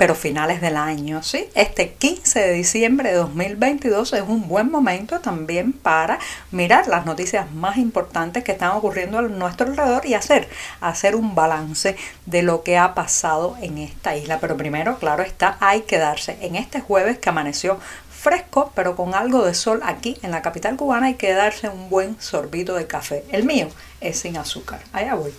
pero finales del año, ¿sí? Este 15 de diciembre de 2022 es un buen momento también para mirar las noticias más importantes que están ocurriendo a nuestro alrededor y hacer, hacer un balance de lo que ha pasado en esta isla. Pero primero, claro está, hay que darse en este jueves que amaneció fresco, pero con algo de sol aquí en la capital cubana, hay que darse un buen sorbito de café. El mío es sin azúcar. Allá voy.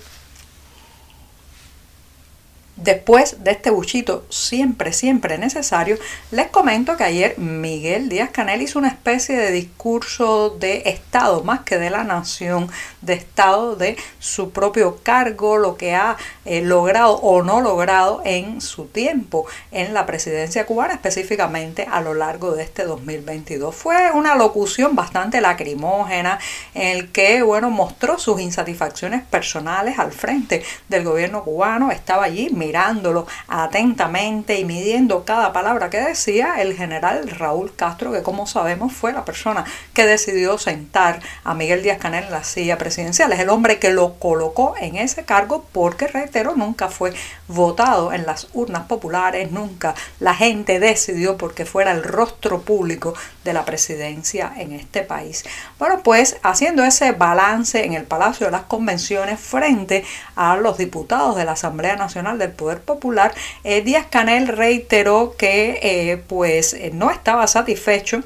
Después de este buchito siempre, siempre necesario, les comento que ayer Miguel Díaz Canel hizo una especie de discurso de Estado, más que de la nación, de Estado de su propio cargo, lo que ha eh, logrado o no logrado en su tiempo en la presidencia cubana, específicamente a lo largo de este 2022. Fue una locución bastante lacrimógena en el que, bueno, mostró sus insatisfacciones personales al frente del gobierno cubano, estaba allí, mirándolo atentamente y midiendo cada palabra que decía el general Raúl Castro, que como sabemos fue la persona que decidió sentar a Miguel Díaz Canel en la silla presidencial. Es el hombre que lo colocó en ese cargo porque, reitero, nunca fue votado en las urnas populares, nunca la gente decidió porque fuera el rostro público de la presidencia en este país. Bueno, pues haciendo ese balance en el Palacio de las Convenciones frente a los diputados de la Asamblea Nacional del Poder Popular, eh, Díaz Canel reiteró que eh, pues eh, no estaba satisfecho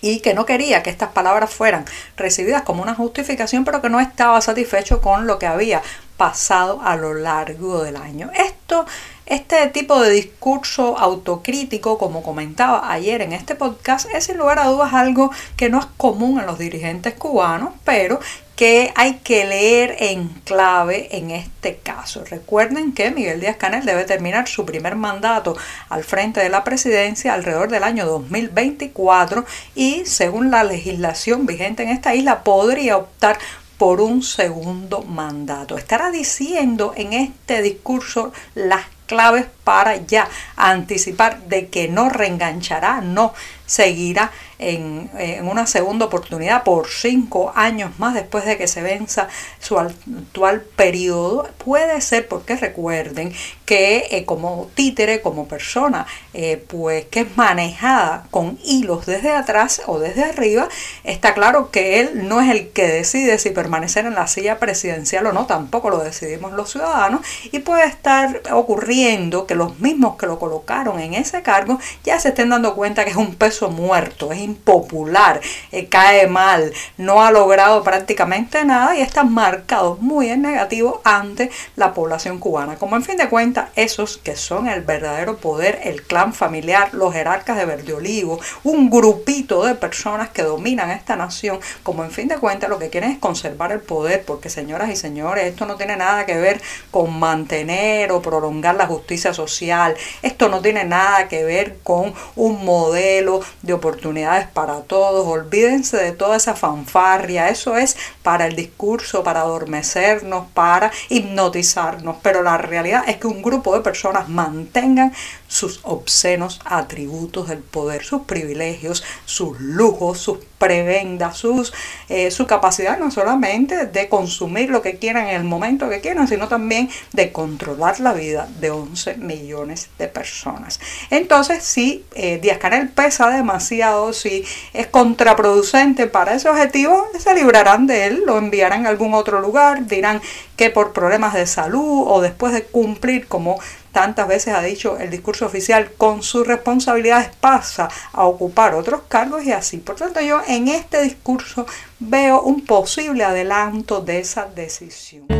y que no quería que estas palabras fueran recibidas como una justificación, pero que no estaba satisfecho con lo que había pasado a lo largo del año. Esto, este tipo de discurso autocrítico, como comentaba ayer en este podcast, es sin lugar a dudas algo que no es común en los dirigentes cubanos, pero que hay que leer en clave en este caso. Recuerden que Miguel Díaz Canel debe terminar su primer mandato al frente de la presidencia alrededor del año 2024 y según la legislación vigente en esta isla podría optar por un segundo mandato. Estará diciendo en este discurso las claves para ya anticipar de que no reenganchará, no seguirá en, una segunda oportunidad por cinco años más después de que se venza su actual periodo. Puede ser porque recuerden que eh, como títere, como persona, eh, pues que es manejada con hilos desde atrás o desde arriba, está claro que él no es el que decide si permanecer en la silla presidencial o no, tampoco lo decidimos los ciudadanos y puede estar ocurriendo que los mismos que lo colocaron en ese cargo ya se estén dando cuenta que es un peso muerto, es impopular, eh, cae mal, no ha logrado prácticamente nada y está marcado muy en negativo ante la población cubana. Como en fin de cuentas, esos que son el verdadero poder, el clan familiar, los jerarcas de Verde Olivo, un grupito de personas que dominan esta nación, como en fin de cuentas lo que quieren es conservar el poder, porque señoras y señores, esto no tiene nada que ver con mantener o prolongar la justicia social, esto no tiene nada que ver con un modelo de oportunidades para todos. Olvídense de toda esa fanfarria. Eso es para el discurso, para adormecernos, para hipnotizarnos. Pero la realidad es que un grupo de personas mantengan sus obscenos atributos del poder, sus privilegios, sus lujos, sus prebendas, sus, eh, su capacidad no solamente de consumir lo que quieran en el momento que quieran, sino también de controlar la vida de 11 millones de personas. Entonces, si eh, Díaz Canel pesa demasiado, si es contraproducente para ese objetivo, se librarán de él, lo enviarán a algún otro lugar, dirán que por problemas de salud o después de cumplir como tantas veces ha dicho el discurso oficial, con sus responsabilidades pasa a ocupar otros cargos y así. Por tanto, yo en este discurso veo un posible adelanto de esa decisión.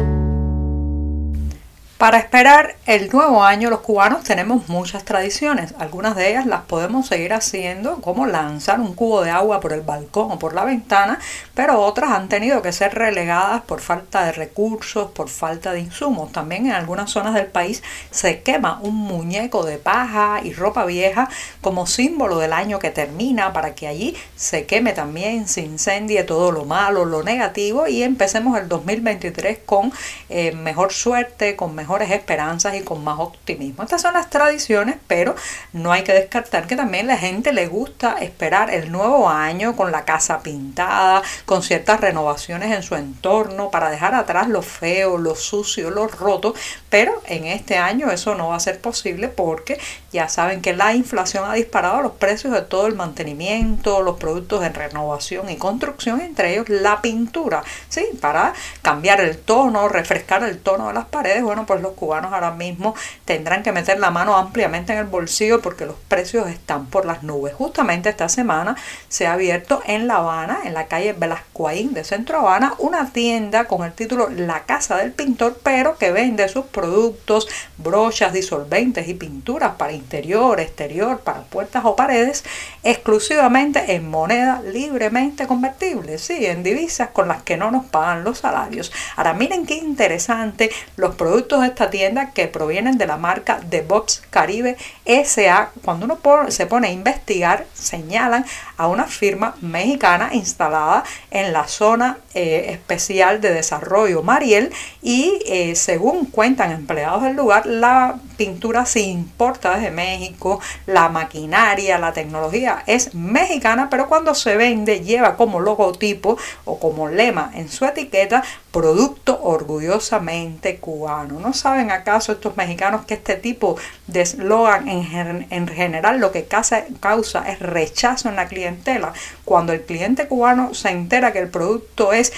Para esperar el nuevo año los cubanos tenemos muchas tradiciones. Algunas de ellas las podemos seguir haciendo, como lanzar un cubo de agua por el balcón o por la ventana, pero otras han tenido que ser relegadas por falta de recursos, por falta de insumos. También en algunas zonas del país se quema un muñeco de paja y ropa vieja como símbolo del año que termina para que allí se queme también, se incendie todo lo malo, lo negativo y empecemos el 2023 con eh, mejor suerte, con mejor mejores esperanzas y con más optimismo. Estas son las tradiciones, pero no hay que descartar que también la gente le gusta esperar el nuevo año con la casa pintada, con ciertas renovaciones en su entorno para dejar atrás lo feo, lo sucio, lo roto, pero en este año eso no va a ser posible porque ya saben que la inflación ha disparado los precios de todo el mantenimiento, los productos de renovación y construcción, entre ellos la pintura, ¿sí? Para cambiar el tono, refrescar el tono de las paredes, bueno, pues los cubanos ahora mismo tendrán que meter la mano ampliamente en el bolsillo porque los precios están por las nubes. Justamente esta semana se ha abierto en La Habana, en la calle Velascoaín de Centro Habana, una tienda con el título La Casa del Pintor, pero que vende sus productos, brochas, disolventes y pinturas para interior, exterior, para puertas o paredes, exclusivamente en moneda libremente convertible, sí, en divisas con las que no nos pagan los salarios. Ahora miren qué interesante los productos esta tienda que provienen de la marca The Box Caribe SA. Cuando uno se pone a investigar, señalan a una firma mexicana instalada en la zona eh, especial de desarrollo Mariel y eh, según cuentan empleados del lugar, la pintura se importa desde México, la maquinaria, la tecnología es mexicana, pero cuando se vende lleva como logotipo o como lema en su etiqueta producto orgullosamente cubano. ¿No saben acaso estos mexicanos que este tipo de eslogan en, en, general lo que causa, causa es rechazo en la clientela? Cuando el cliente cubano se entera que el producto es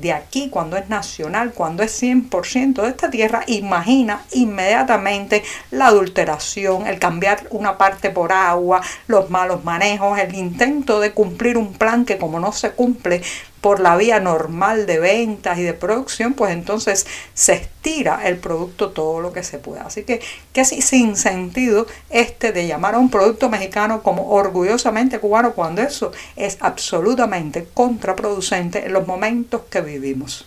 de aquí, cuando es nacional, cuando es 100% de esta tierra, imagina inmediatamente la adulteración, el cambiar una parte por agua, los malos manejos, el intento de cumplir un plan que como no se cumple por la vía normal de ventas y de producción, pues entonces se estira el producto todo lo que se pueda. Así que casi sin sentido este de llamar a un producto mexicano como orgullosamente cubano cuando eso es absolutamente contraproducente en los momentos que vivimos.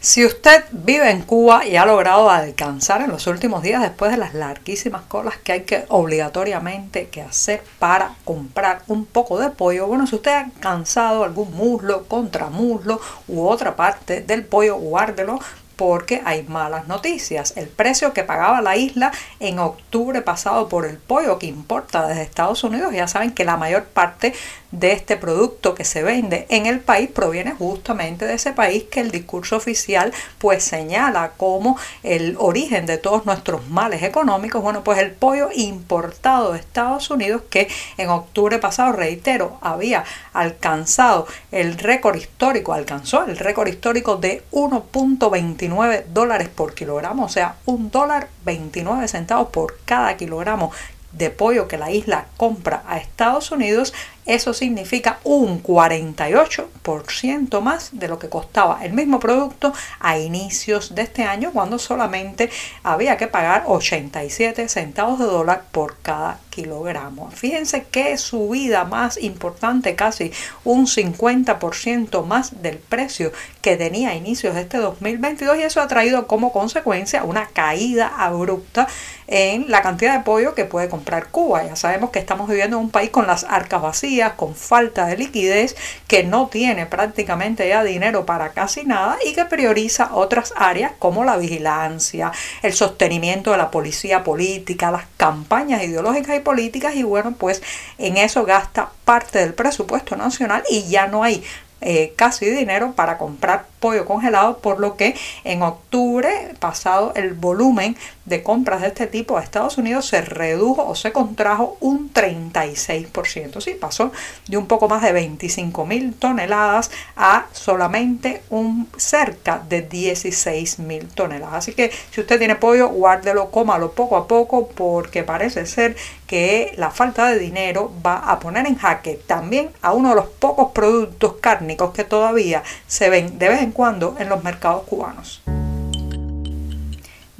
Si usted vive en Cuba y ha logrado alcanzar en los últimos días después de las larguísimas colas que hay que obligatoriamente que hacer para comprar un poco de pollo, bueno, si usted ha cansado algún muslo, contramuslo u otra parte del pollo, guárdelo porque hay malas noticias. El precio que pagaba la isla en octubre pasado por el pollo que importa desde Estados Unidos, ya saben que la mayor parte de este producto que se vende en el país proviene justamente de ese país que el discurso oficial pues señala como el origen de todos nuestros males económicos. Bueno, pues el pollo importado de Estados Unidos que en octubre pasado, reitero, había alcanzado el récord histórico, alcanzó el récord histórico de 1.29 dólares por kilogramo, o sea, un dólar 29 centavos por cada kilogramo de pollo que la isla compra a Estados Unidos eso significa un 48% más de lo que costaba el mismo producto a inicios de este año cuando solamente había que pagar 87 centavos de dólar por cada kilogramo. Fíjense qué subida más importante, casi un 50% más del precio que tenía a inicios de este 2022 y eso ha traído como consecuencia una caída abrupta en la cantidad de pollo que puede comprar Cuba. Ya sabemos que estamos viviendo en un país con las arcas vacías con falta de liquidez, que no tiene prácticamente ya dinero para casi nada y que prioriza otras áreas como la vigilancia, el sostenimiento de la policía política, las campañas ideológicas y políticas y bueno, pues en eso gasta parte del presupuesto nacional y ya no hay eh, casi dinero para comprar pollo congelado, por lo que en octubre pasado el volumen de compras de este tipo a Estados Unidos se redujo o se contrajo un 36%. Sí, pasó de un poco más de 25 mil toneladas a solamente un cerca de 16 mil toneladas. Así que si usted tiene pollo, guárdelo, cómalo poco a poco porque parece ser que la falta de dinero va a poner en jaque también a uno de los pocos productos cárnicos que todavía se ven de vez en cuando en los mercados cubanos.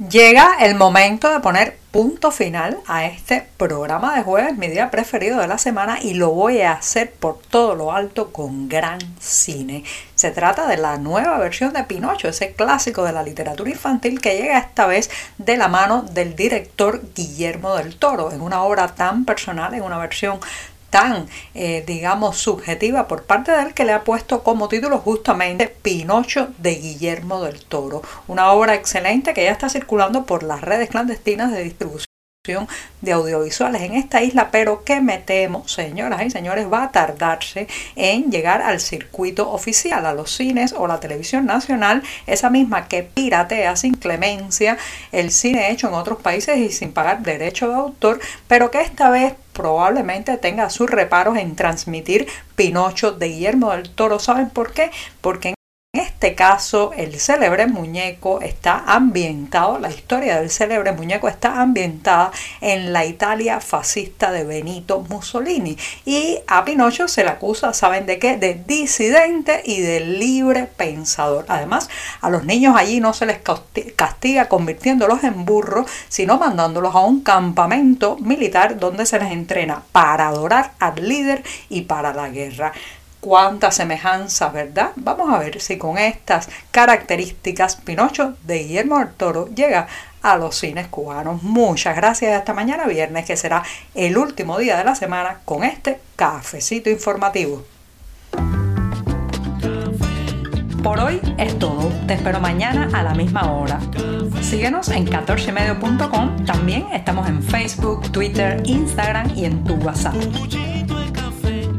Llega el momento de poner punto final a este programa de jueves, mi día preferido de la semana, y lo voy a hacer por todo lo alto con gran cine. Se trata de la nueva versión de Pinocho, ese clásico de la literatura infantil que llega esta vez de la mano del director Guillermo del Toro, en una obra tan personal, en una versión tan, eh, digamos, subjetiva por parte de él que le ha puesto como título justamente Pinocho de Guillermo del Toro. Una obra excelente que ya está circulando por las redes clandestinas de distribución de audiovisuales en esta isla, pero que me temo, señoras y señores, va a tardarse en llegar al circuito oficial, a los cines o la televisión nacional, esa misma que piratea sin clemencia el cine hecho en otros países y sin pagar derecho de autor, pero que esta vez probablemente tenga sus reparos en transmitir Pinocho de Guillermo del Toro. ¿Saben por qué? Porque en en este caso, el célebre muñeco está ambientado, la historia del célebre muñeco está ambientada en la Italia fascista de Benito Mussolini. Y a Pinocho se le acusa, ¿saben de qué? De disidente y de libre pensador. Además, a los niños allí no se les castiga convirtiéndolos en burros, sino mandándolos a un campamento militar donde se les entrena para adorar al líder y para la guerra cuánta semejanza, ¿verdad? Vamos a ver si con estas características Pinocho de Guillermo del Toro llega a los cines cubanos. Muchas gracias hasta mañana viernes, que será el último día de la semana con este cafecito informativo. Por hoy es todo. Te espero mañana a la misma hora. Síguenos en 14medio.com. También estamos en Facebook, Twitter, Instagram y en tu WhatsApp.